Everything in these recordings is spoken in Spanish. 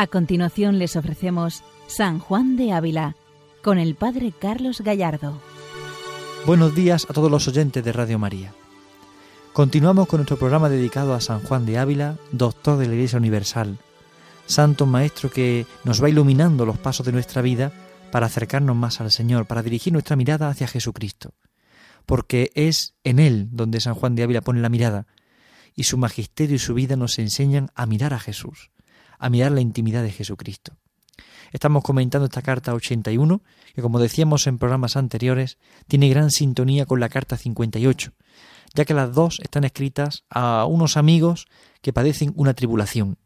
A continuación les ofrecemos San Juan de Ávila con el Padre Carlos Gallardo. Buenos días a todos los oyentes de Radio María. Continuamos con nuestro programa dedicado a San Juan de Ávila, doctor de la Iglesia Universal, santo maestro que nos va iluminando los pasos de nuestra vida para acercarnos más al Señor, para dirigir nuestra mirada hacia Jesucristo, porque es en Él donde San Juan de Ávila pone la mirada, y su magisterio y su vida nos enseñan a mirar a Jesús, a mirar la intimidad de Jesucristo. Estamos comentando esta carta 81, que como decíamos en programas anteriores, tiene gran sintonía con la carta 58, ya que las dos están escritas a unos amigos que padecen una tribulación.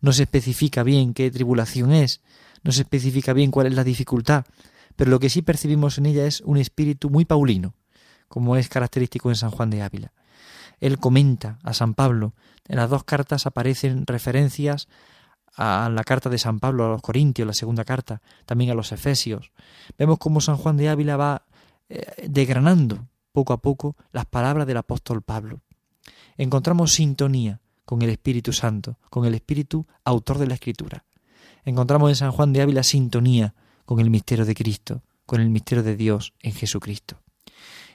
No se especifica bien qué tribulación es, no se especifica bien cuál es la dificultad, pero lo que sí percibimos en ella es un espíritu muy paulino, como es característico en San Juan de Ávila. Él comenta a San Pablo en las dos cartas aparecen referencias a la carta de San Pablo a los Corintios, la segunda carta, también a los Efesios. Vemos cómo San Juan de Ávila va eh, degranando poco a poco las palabras del apóstol Pablo. Encontramos sintonía con el Espíritu Santo, con el Espíritu autor de la Escritura. Encontramos en San Juan de Ávila sintonía con el misterio de Cristo, con el misterio de Dios en Jesucristo.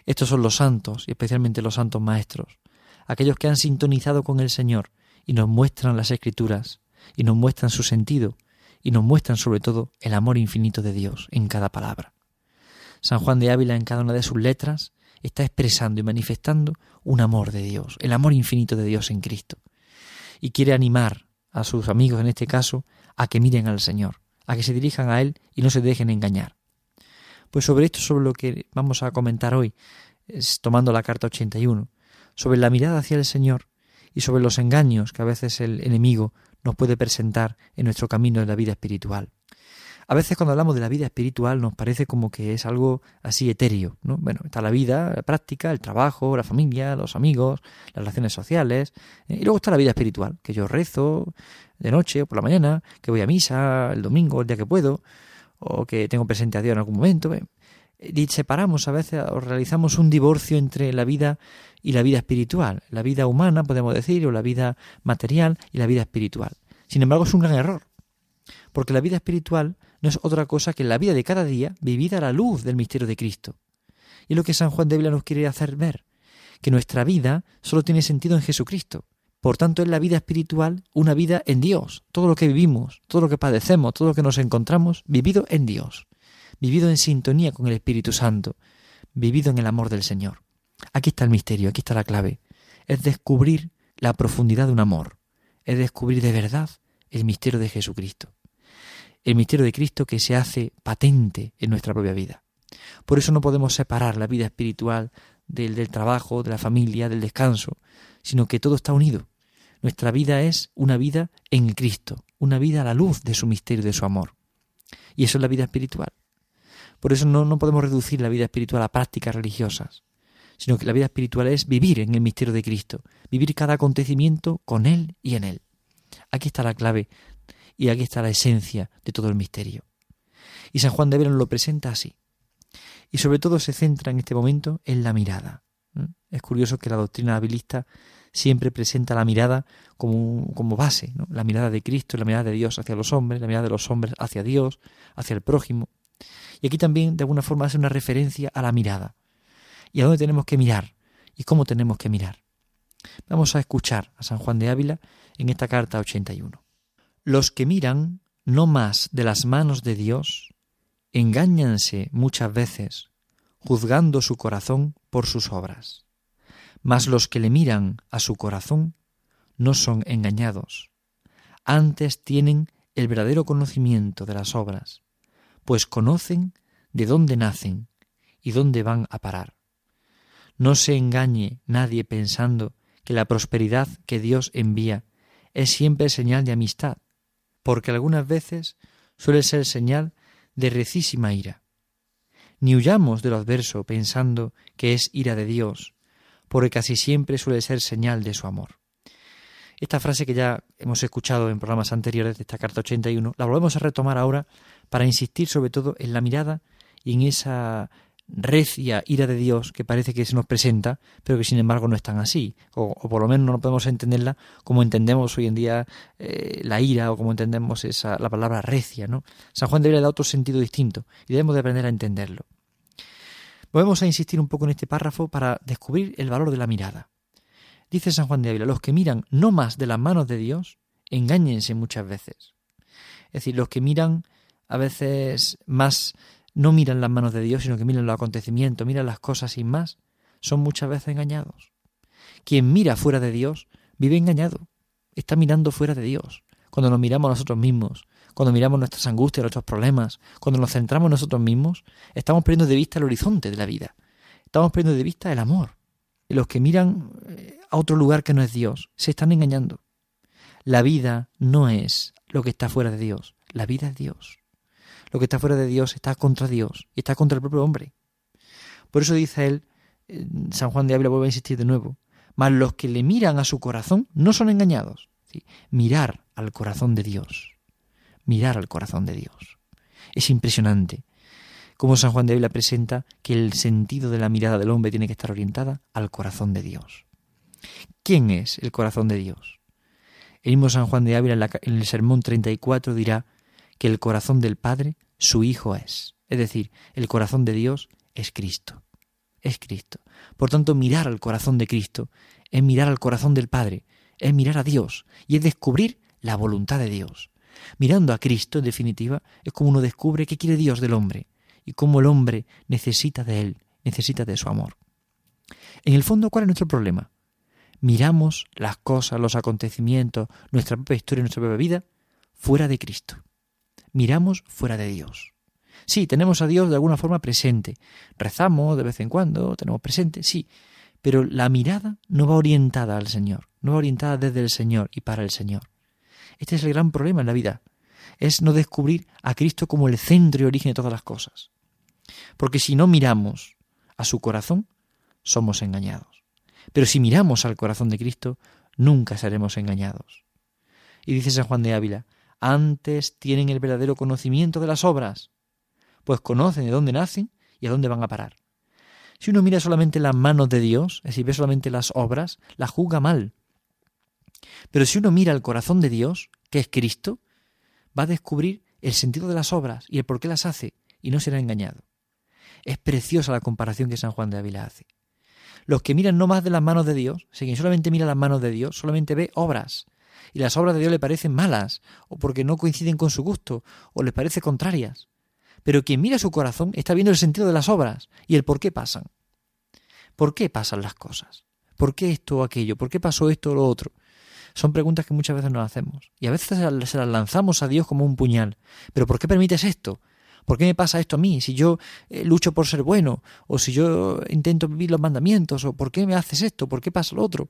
Estos son los santos, y especialmente los santos maestros, aquellos que han sintonizado con el Señor y nos muestran las escrituras, y nos muestran su sentido, y nos muestran sobre todo el amor infinito de Dios en cada palabra. San Juan de Ávila en cada una de sus letras está expresando y manifestando un amor de Dios, el amor infinito de Dios en Cristo. Y quiere animar a sus amigos en este caso a que miren al Señor, a que se dirijan a Él y no se dejen engañar. Pues sobre esto, sobre lo que vamos a comentar hoy, es tomando la carta 81, sobre la mirada hacia el Señor y sobre los engaños que a veces el enemigo nos puede presentar en nuestro camino de la vida espiritual. A veces cuando hablamos de la vida espiritual nos parece como que es algo así etéreo, ¿no? Bueno, está la vida, la práctica, el trabajo, la familia, los amigos, las relaciones sociales, eh, y luego está la vida espiritual, que yo rezo de noche o por la mañana, que voy a misa el domingo, el día que puedo, o que tengo presente a Dios en algún momento. Y separamos a veces o realizamos un divorcio entre la vida y la vida espiritual, la vida humana, podemos decir, o la vida material y la vida espiritual. Sin embargo, es un gran error, porque la vida espiritual no es otra cosa que la vida de cada día vivida a la luz del misterio de Cristo. Y es lo que San Juan de Ávila nos quiere hacer ver, que nuestra vida solo tiene sentido en Jesucristo. Por tanto, es la vida espiritual una vida en Dios. Todo lo que vivimos, todo lo que padecemos, todo lo que nos encontramos, vivido en Dios, vivido en sintonía con el Espíritu Santo, vivido en el amor del Señor. Aquí está el misterio, aquí está la clave. Es descubrir la profundidad de un amor. Es descubrir de verdad el misterio de Jesucristo. El misterio de Cristo que se hace patente en nuestra propia vida. Por eso no podemos separar la vida espiritual del, del trabajo, de la familia, del descanso, sino que todo está unido. Nuestra vida es una vida en Cristo, una vida a la luz de su misterio, de su amor. Y eso es la vida espiritual. Por eso no, no podemos reducir la vida espiritual a prácticas religiosas sino que la vida espiritual es vivir en el misterio de Cristo, vivir cada acontecimiento con Él y en Él. Aquí está la clave y aquí está la esencia de todo el misterio. Y San Juan de Verón lo presenta así. Y sobre todo se centra en este momento en la mirada. Es curioso que la doctrina habilista siempre presenta la mirada como, como base, la mirada de Cristo, la mirada de Dios hacia los hombres, la mirada de los hombres hacia Dios, hacia el prójimo. Y aquí también de alguna forma hace una referencia a la mirada y a dónde tenemos que mirar y cómo tenemos que mirar. Vamos a escuchar a San Juan de Ávila en esta carta 81. Los que miran no más de las manos de Dios engáñanse muchas veces, juzgando su corazón por sus obras. Mas los que le miran a su corazón no son engañados. Antes tienen el verdadero conocimiento de las obras, pues conocen de dónde nacen y dónde van a parar. No se engañe nadie pensando que la prosperidad que Dios envía es siempre señal de amistad, porque algunas veces suele ser señal de recísima ira. Ni huyamos de lo adverso pensando que es ira de Dios, porque casi siempre suele ser señal de su amor. Esta frase que ya hemos escuchado en programas anteriores de esta carta 81, la volvemos a retomar ahora para insistir sobre todo en la mirada y en esa recia ira de Dios que parece que se nos presenta, pero que sin embargo no es tan así, o, por lo menos no podemos entenderla como entendemos hoy en día eh, la ira o como entendemos esa, la palabra recia. ¿no? San Juan debería dar otro sentido distinto y debemos de aprender a entenderlo. Volvemos a insistir un poco en este párrafo para descubrir el valor de la mirada. Dice San Juan de Ávila, los que miran no más de las manos de Dios, engáñense muchas veces. Es decir, los que miran a veces más no miran las manos de Dios, sino que miran los acontecimientos, miran las cosas sin más, son muchas veces engañados. Quien mira fuera de Dios vive engañado, está mirando fuera de Dios. Cuando nos miramos a nosotros mismos, cuando miramos nuestras angustias, nuestros problemas, cuando nos centramos en nosotros mismos, estamos perdiendo de vista el horizonte de la vida. Estamos perdiendo de vista el amor. Los que miran eh, a otro lugar que no es Dios se están engañando. La vida no es lo que está fuera de Dios, la vida es Dios lo que está fuera de Dios está contra Dios y está contra el propio hombre. Por eso dice él, San Juan de Ávila vuelve a insistir de nuevo, mas los que le miran a su corazón no son engañados. Mirar al corazón de Dios. Mirar al corazón de Dios. Es impresionante cómo San Juan de Ávila presenta que el sentido de la mirada del hombre tiene que estar orientada al corazón de Dios. ¿Quién es el corazón de Dios? El mismo San Juan de Ávila en el sermón 34 dirá que el corazón del Padre su Hijo es. Es decir, el corazón de Dios es Cristo. Es Cristo. Por tanto, mirar al corazón de Cristo es mirar al corazón del Padre, es mirar a Dios y es descubrir la voluntad de Dios. Mirando a Cristo, en definitiva, es como uno descubre qué quiere Dios del hombre y cómo el hombre necesita de Él, necesita de su amor. En el fondo, ¿cuál es nuestro problema? Miramos las cosas, los acontecimientos, nuestra propia historia, nuestra propia vida, fuera de Cristo miramos fuera de Dios. Sí, tenemos a Dios de alguna forma presente. Rezamos de vez en cuando, tenemos presente, sí, pero la mirada no va orientada al Señor, no va orientada desde el Señor y para el Señor. Este es el gran problema en la vida, es no descubrir a Cristo como el centro y origen de todas las cosas. Porque si no miramos a su corazón, somos engañados. Pero si miramos al corazón de Cristo, nunca seremos engañados. Y dice San Juan de Ávila, antes tienen el verdadero conocimiento de las obras, pues conocen de dónde nacen y a dónde van a parar. Si uno mira solamente las manos de Dios, es decir, ve solamente las obras, las juzga mal. Pero si uno mira el corazón de Dios, que es Cristo, va a descubrir el sentido de las obras y el por qué las hace, y no será engañado. Es preciosa la comparación que San Juan de Ávila hace. Los que miran no más de las manos de Dios, si quien solamente mira las manos de Dios, solamente ve obras, y las obras de Dios le parecen malas, o porque no coinciden con su gusto, o les parece contrarias. Pero quien mira su corazón está viendo el sentido de las obras y el por qué pasan. ¿Por qué pasan las cosas? ¿Por qué esto o aquello? ¿Por qué pasó esto o lo otro? Son preguntas que muchas veces nos hacemos. Y a veces se las lanzamos a Dios como un puñal. ¿Pero por qué permites esto? ¿Por qué me pasa esto a mí? Si yo eh, lucho por ser bueno, o si yo intento vivir los mandamientos, o por qué me haces esto, por qué pasa lo otro.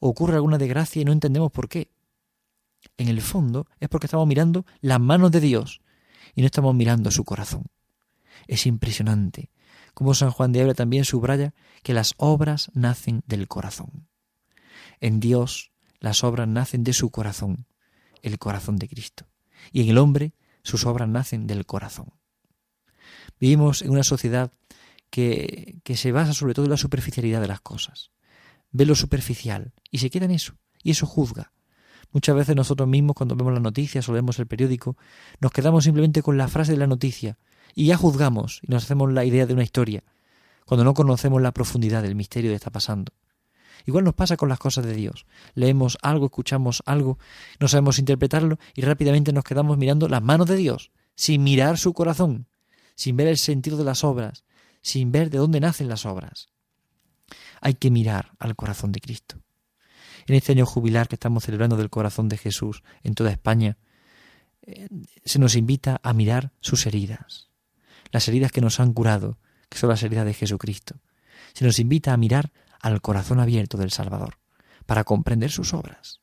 Ocurre alguna desgracia y no entendemos por qué en el fondo es porque estamos mirando las manos de Dios y no estamos mirando su corazón. Es impresionante como San Juan de Ávila también subraya que las obras nacen del corazón. En Dios las obras nacen de su corazón, el corazón de Cristo. Y en el hombre sus obras nacen del corazón. Vivimos en una sociedad que, que se basa sobre todo en la superficialidad de las cosas. Ve lo superficial y se queda en eso, y eso juzga, Muchas veces nosotros mismos cuando vemos las noticias o leemos el periódico, nos quedamos simplemente con la frase de la noticia y ya juzgamos y nos hacemos la idea de una historia, cuando no conocemos la profundidad del misterio que está pasando. Igual nos pasa con las cosas de Dios. Leemos algo, escuchamos algo, no sabemos interpretarlo y rápidamente nos quedamos mirando las manos de Dios, sin mirar su corazón, sin ver el sentido de las obras, sin ver de dónde nacen las obras. Hay que mirar al corazón de Cristo en este año jubilar que estamos celebrando del corazón de Jesús en toda España, eh, se nos invita a mirar sus heridas, las heridas que nos han curado, que son las heridas de Jesucristo. Se nos invita a mirar al corazón abierto del Salvador, para comprender sus obras.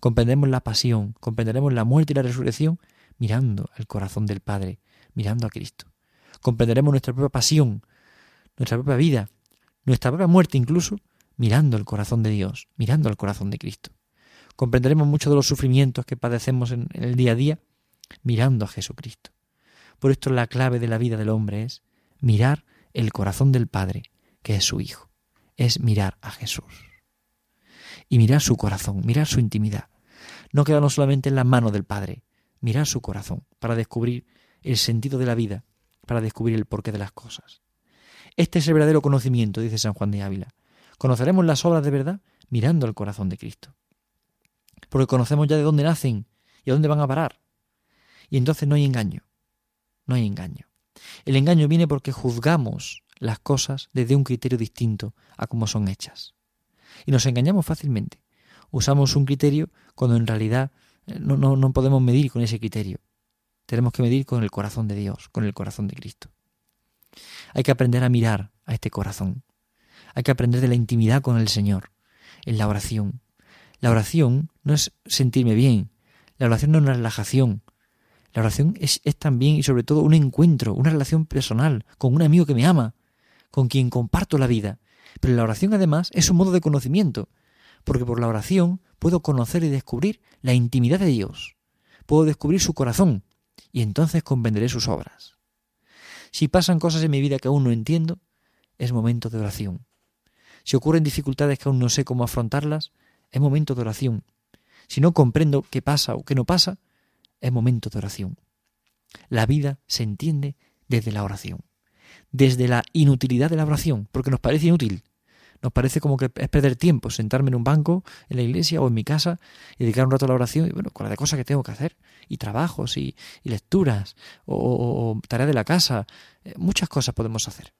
Comprendemos la pasión, comprenderemos la muerte y la resurrección mirando al corazón del Padre, mirando a Cristo. Comprenderemos nuestra propia pasión, nuestra propia vida, nuestra propia muerte incluso, mirando el corazón de Dios, mirando el corazón de Cristo. Comprenderemos mucho de los sufrimientos que padecemos en, el día a día mirando a Jesucristo. Por esto la clave de la vida del hombre es mirar el corazón del Padre, que es su Hijo. Es mirar a Jesús. Y mirar su corazón, mirar su intimidad. No quedarnos solamente en la mano del Padre, mirar su corazón para descubrir el sentido de la vida, para descubrir el porqué de las cosas. Este es el verdadero conocimiento, dice San Juan de Ávila. Conoceremos las obras de verdad mirando al corazón de Cristo. Porque conocemos ya de dónde nacen y a dónde van a parar. Y entonces no hay engaño. No hay engaño. El engaño viene porque juzgamos las cosas desde un criterio distinto a cómo son hechas. Y nos engañamos fácilmente. Usamos un criterio cuando en realidad eh, no, no, no podemos medir con ese criterio. Tenemos que medir con el corazón de Dios, con el corazón de Cristo. Hay que aprender a mirar a este corazón. Hay que aprender de la intimidad con el Señor, en la oración. La oración no es sentirme bien, la oración no es una relajación. La oración es, es también y sobre todo un encuentro, una relación personal con un amigo que me ama, con quien comparto la vida. Pero la oración además es un modo de conocimiento, porque por la oración puedo conocer y descubrir la intimidad de Dios, puedo descubrir su corazón, y entonces comprenderé sus obras. Si pasan cosas en mi vida que aún no entiendo, es momento de oración. Si ocurren dificultades que aún no sé cómo afrontarlas, es momento de oración. Si no comprendo qué pasa o qué no pasa, es momento de oración. La vida se entiende desde la oración, desde la inutilidad de la oración, porque nos parece inútil. Nos parece como que es perder tiempo, sentarme en un banco, en la iglesia o en mi casa y dedicar un rato a la oración, y bueno, con la de cosas que tengo que hacer, y trabajos, y, lecturas, o, tareas de la casa, eh, muchas cosas podemos hacer.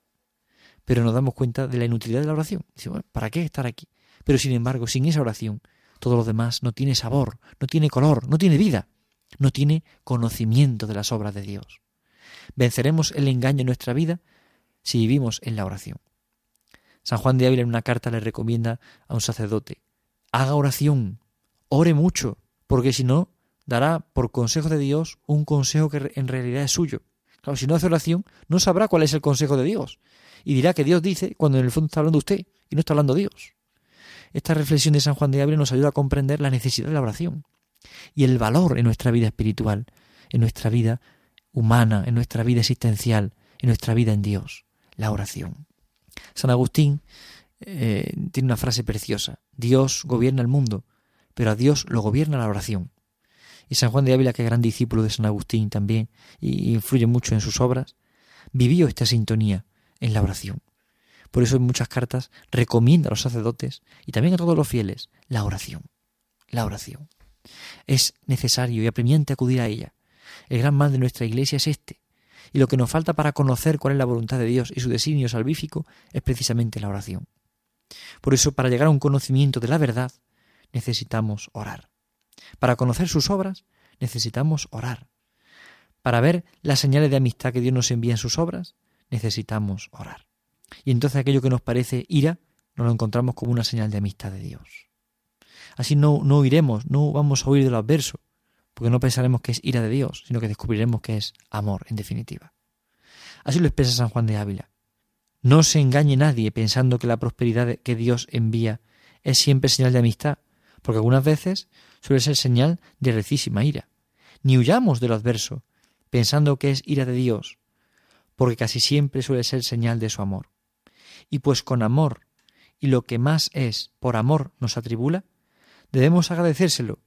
Pero nos damos cuenta de la inutilidad de la oración. Dice, bueno, ¿para qué estar aquí? Pero sin embargo, sin esa oración, todo lo demás no tiene sabor, no tiene color, no tiene vida, no tiene conocimiento de las obras de Dios. Venceremos el engaño en nuestra vida si vivimos en la oración. San Juan de Ávila en una carta le recomienda a un sacerdote, haga oración, ore mucho, porque si no, dará por consejo de Dios un consejo que en realidad es suyo. Claro, si no hace oración, no sabrá cuál es el consejo de Dios. Y dirá que Dios dice cuando en el fondo está hablando usted y no está hablando Dios. Esta reflexión de San Juan de Ávila nos ayuda a comprender la necesidad de la oración y el valor en nuestra vida espiritual, en nuestra vida humana, en nuestra vida existencial, en nuestra vida en Dios, la oración. San Agustín eh, tiene una frase preciosa. Dios gobierna el mundo, pero a Dios lo gobierna la oración. Y San Juan de Ávila, que es gran discípulo de San Agustín también, y influye mucho en sus obras, vivió esta sintonía en la oración. Por eso en muchas cartas recomienda a los sacerdotes y también a todos los fieles la oración. La oración. Es necesario y apremiante acudir a ella. El gran mal de nuestra iglesia es este, y lo que nos falta para conocer cuál es la voluntad de Dios y su designio salvífico es precisamente la oración. Por eso, para llegar a un conocimiento de la verdad, necesitamos orar. Para conocer sus obras, necesitamos orar. Para ver las señales de amistad que Dios nos envía en sus obras, necesitamos orar. Y entonces aquello que nos parece ira, nos lo encontramos como una señal de amistad de Dios. Así no, no oiremos, no vamos a oír de lo adverso, porque no pensaremos que es ira de Dios, sino que descubriremos que es amor, en definitiva. Así lo expresa San Juan de Ávila. No se engañe nadie pensando que la prosperidad que Dios envía es siempre señal de amistad, porque algunas veces suele ser señal de recísima ira. Ni huyamos de lo adverso, pensando que es ira de Dios, porque casi siempre suele ser señal de su amor. Y pues con amor y lo que más es por amor nos atribula, debemos agradecérselo,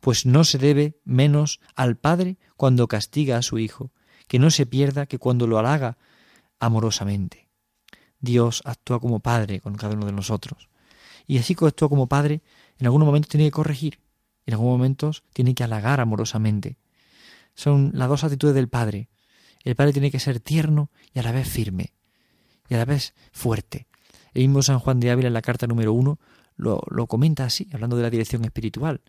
pues no se debe menos al Padre cuando castiga a su Hijo, que no se pierda que cuando lo halaga amorosamente. Dios actúa como Padre con cada uno de nosotros. Y así como actúa como Padre, en algunos momentos tiene que corregir, en algunos momentos tiene que halagar amorosamente. Son las dos actitudes del Padre. El Padre tiene que ser tierno y a la vez firme, y a la vez fuerte. El mismo San Juan de Ávila en la carta número uno lo, lo comenta así, hablando de la dirección espiritual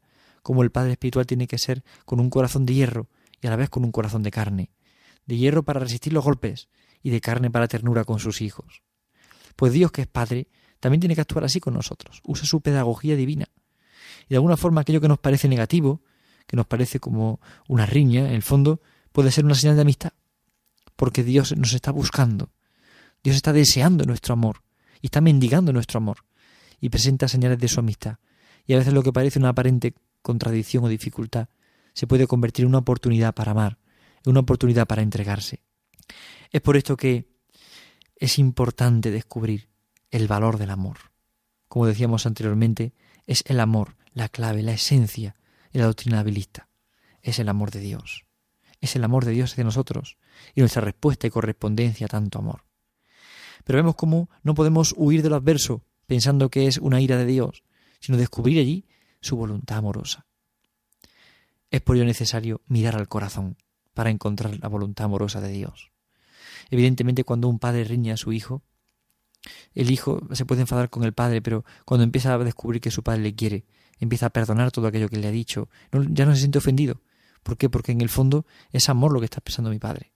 como el Padre Espiritual tiene que ser con un corazón de hierro y a la vez con un corazón de carne, de hierro para resistir los golpes y de carne para ternura con sus hijos. Pues Dios, que es Padre, también tiene que actuar así con nosotros, usa su pedagogía divina. Y de alguna forma aquello que nos parece negativo, que nos parece como una riña, en el fondo, puede ser una señal de amistad, porque Dios nos está buscando, Dios está deseando nuestro amor y está mendigando nuestro amor y presenta señales de su amistad. Y a veces lo que parece una aparente contradicción o dificultad, se puede convertir en una oportunidad para amar, en una oportunidad para entregarse. Es por esto que es importante descubrir el valor del amor. Como decíamos anteriormente, es el amor la clave, la esencia de la doctrina habilista. Es el amor de Dios. Es el amor de Dios hacia nosotros y nuestra respuesta y correspondencia a tanto amor. Pero vemos cómo no podemos huir de lo adverso pensando que es una ira de Dios, sino descubrir allí su voluntad amorosa. Es por ello necesario mirar al corazón para encontrar la voluntad amorosa de Dios. Evidentemente, cuando un padre riña a su hijo, el hijo se puede enfadar con el padre, pero cuando empieza a descubrir que su padre le quiere, empieza a perdonar todo aquello que le ha dicho, ya no se siente ofendido. ¿Por qué? Porque en el fondo es amor lo que está pensando mi padre.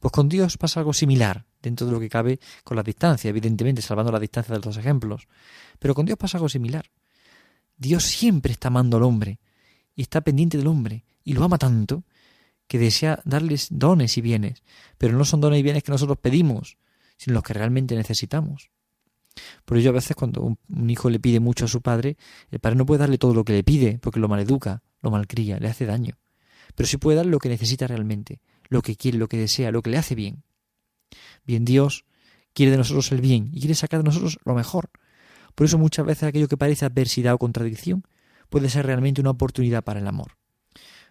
Pues con Dios pasa algo similar, dentro de lo que cabe con la distancia, evidentemente, salvando la distancia de los dos ejemplos. Pero con Dios pasa algo similar. Dios siempre está amando al hombre y está pendiente del hombre y lo ama tanto que desea darles dones y bienes, pero no son dones y bienes que nosotros pedimos, sino los que realmente necesitamos. Por ello a veces cuando un, hijo le pide mucho a su padre, el padre no puede darle todo lo que le pide, porque lo maleduca, lo malcría, le hace daño. Pero sí puede dar lo que necesita realmente, lo que quiere, lo que desea, lo que le hace bien. Bien, Dios quiere de nosotros el bien y quiere sacar de nosotros lo mejor. Por eso muchas veces aquello que parece adversidad o contradicción puede ser realmente una oportunidad para el amor.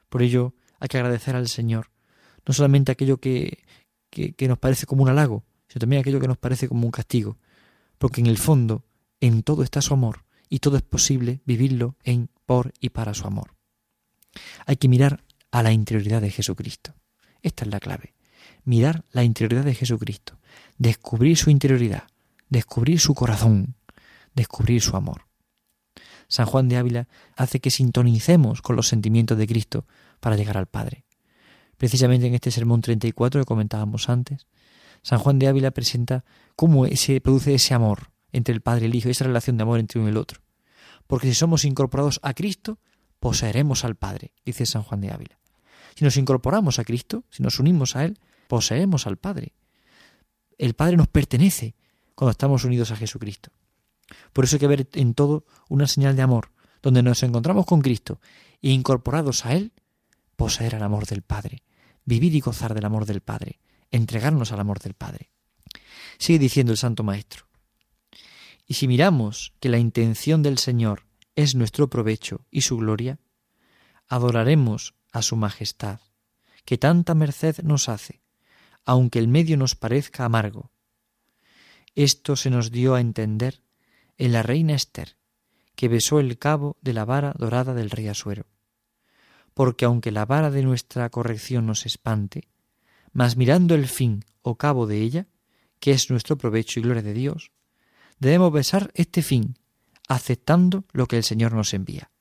Por ello hay que agradecer al Señor, no solamente aquello que, que, que nos parece como un halago, sino también aquello que nos parece como un castigo, porque en el fondo en todo está su amor y todo es posible vivirlo en, por y para su amor. Hay que mirar a la interioridad de Jesucristo. Esta es la clave. Mirar la interioridad de Jesucristo, descubrir su interioridad, descubrir su corazón, descubrir su amor. San Juan de Ávila hace que sintonicemos con los sentimientos de Cristo para llegar al Padre. Precisamente en este sermón 34 que comentábamos antes, San Juan de Ávila presenta cómo se produce ese amor entre el Padre y el Hijo, esa relación de amor entre uno y el otro. Porque si somos incorporados a Cristo, poseeremos al Padre, dice San Juan de Ávila. Si nos incorporamos a Cristo, si nos unimos a Él, poseemos al Padre. El Padre nos pertenece cuando estamos unidos a Jesucristo. Por eso hay que ver en todo una señal de amor, donde nos encontramos con Cristo e incorporados a Él, poseer el amor del Padre, vivir y gozar del amor del Padre, entregarnos al amor del Padre. Sigue diciendo el Santo Maestro. Y si miramos que la intención del Señor es nuestro provecho y su gloria, adoraremos a su majestad, que tanta merced nos hace, aunque el medio nos parezca amargo. Esto se nos dio a entender en la reina Esther, que besó el cabo de la vara dorada del rey Asuero. Porque aunque la vara de nuestra corrección nos espante, mas mirando el fin o cabo de ella, que es nuestro provecho y gloria de Dios, debemos besar este fin, aceptando lo que el Señor nos envía.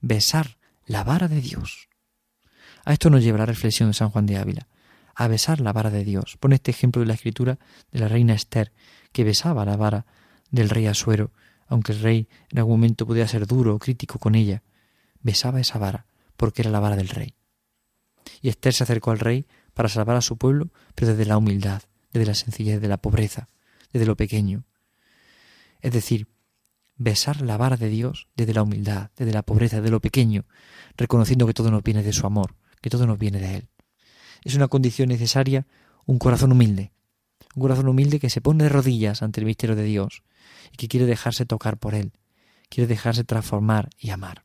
Besar la vara de Dios. A esto nos lleva la reflexión de San Juan de Ávila, a besar la vara de Dios. Pone este ejemplo de la escritura de la reina Esther, que besaba la vara del rey Asuero, aunque el rey en algún momento podía ser duro o crítico con ella, besaba esa vara, porque era la vara del rey. Y Esther se acercó al rey para salvar a su pueblo, pero desde la humildad, desde la sencillez, de la pobreza, desde lo pequeño. Es decir, besar la vara de Dios desde la humildad, desde la pobreza, desde lo pequeño, reconociendo que todo nos viene de su amor, que todo nos viene de Él. Es una condición necesaria un corazón humilde, un corazón humilde que se pone de rodillas ante el misterio de Dios y que quiere dejarse tocar por Él, quiere dejarse transformar y amar.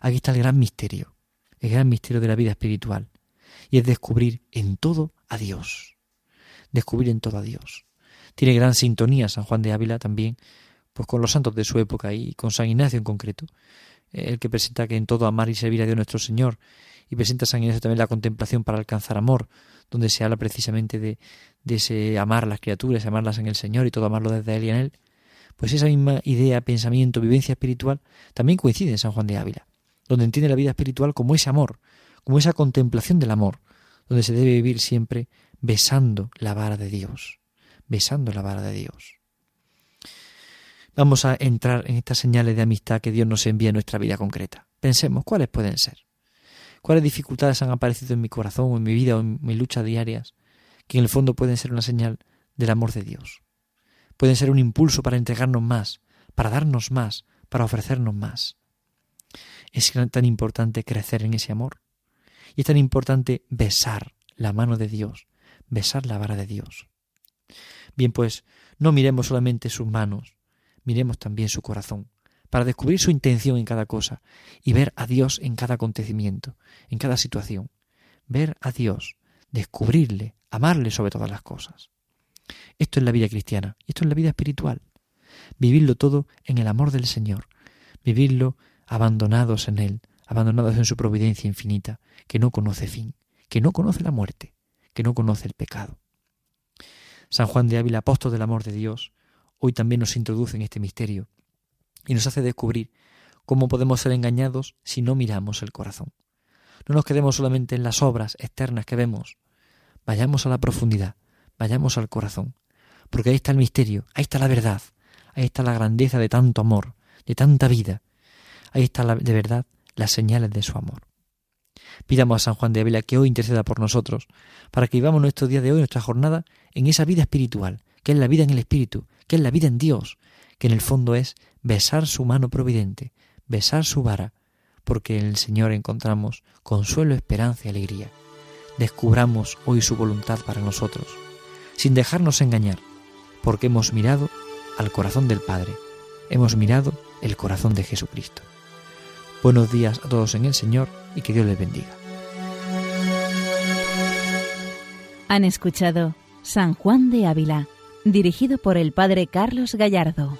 Aquí está el gran misterio, el gran misterio de la vida espiritual, y es descubrir en todo a Dios. Descubrir en todo a Dios. Tiene gran sintonía San Juan de Ávila también, pues con los santos de su época y con San Ignacio en concreto, el que presenta que en todo amar y servir a Dios nuestro Señor, y presenta San Ignacio también la contemplación para alcanzar amor, donde se habla precisamente de, de ese amar las criaturas, amarlas en el Señor y todo amarlo desde Él y en Él, pues esa misma idea, pensamiento, vivencia espiritual también coincide en San Juan de Ávila, donde entiende la vida espiritual como ese amor, como esa contemplación del amor, donde se debe vivir siempre besando la vara de Dios, besando la vara de Dios. Vamos a entrar en estas señales de amistad que Dios nos envía en nuestra vida concreta. Pensemos, ¿cuáles pueden ser? ¿Cuáles dificultades han aparecido en mi corazón o en mi vida o en mis luchas diarias que en el fondo pueden ser una señal del amor de Dios? Pueden ser un impulso para entregarnos más, para darnos más, para ofrecernos más. Es tan importante crecer en ese amor. Y es tan importante besar la mano de Dios, besar la vara de Dios. Bien, pues no miremos solamente sus manos, miremos también su corazón, para descubrir su intención en cada cosa y ver a Dios en cada acontecimiento, en cada situación. Ver a Dios, descubrirle, amarle sobre todas las cosas. Esto es la vida cristiana y esto es la vida espiritual. Vivirlo todo en el amor del Señor, vivirlo abandonados en Él, abandonados en su providencia infinita, que no conoce fin, que no conoce la muerte, que no conoce el pecado. San Juan de Ávila, apóstol del amor de Dios, hoy también nos introduce en este misterio y nos hace descubrir cómo podemos ser engañados si no miramos el corazón. No nos quedemos solamente en las obras externas que vemos, vayamos a la profundidad, vayamos al corazón, porque ahí está el misterio, ahí está la verdad, ahí está la grandeza de tanto amor, de tanta vida, ahí está la, de verdad las señales de su amor. Pidamos a San Juan de Ávila que hoy interceda por nosotros, para que vivamos nuestro día de hoy, nuestra jornada, en esa vida espiritual, que es la vida en el Espíritu, que es la vida en Dios, que en el fondo es besar su mano providente, besar su vara, porque en el Señor encontramos consuelo, esperanza y alegría. Descubramos hoy su voluntad para nosotros, sin dejarnos engañar, porque hemos mirado al corazón del Padre, hemos mirado el corazón de Jesucristo. Buenos días a todos en el Señor y que Dios les bendiga. Han escuchado San Juan de Ávila, dirigido por el Padre Carlos Gallardo.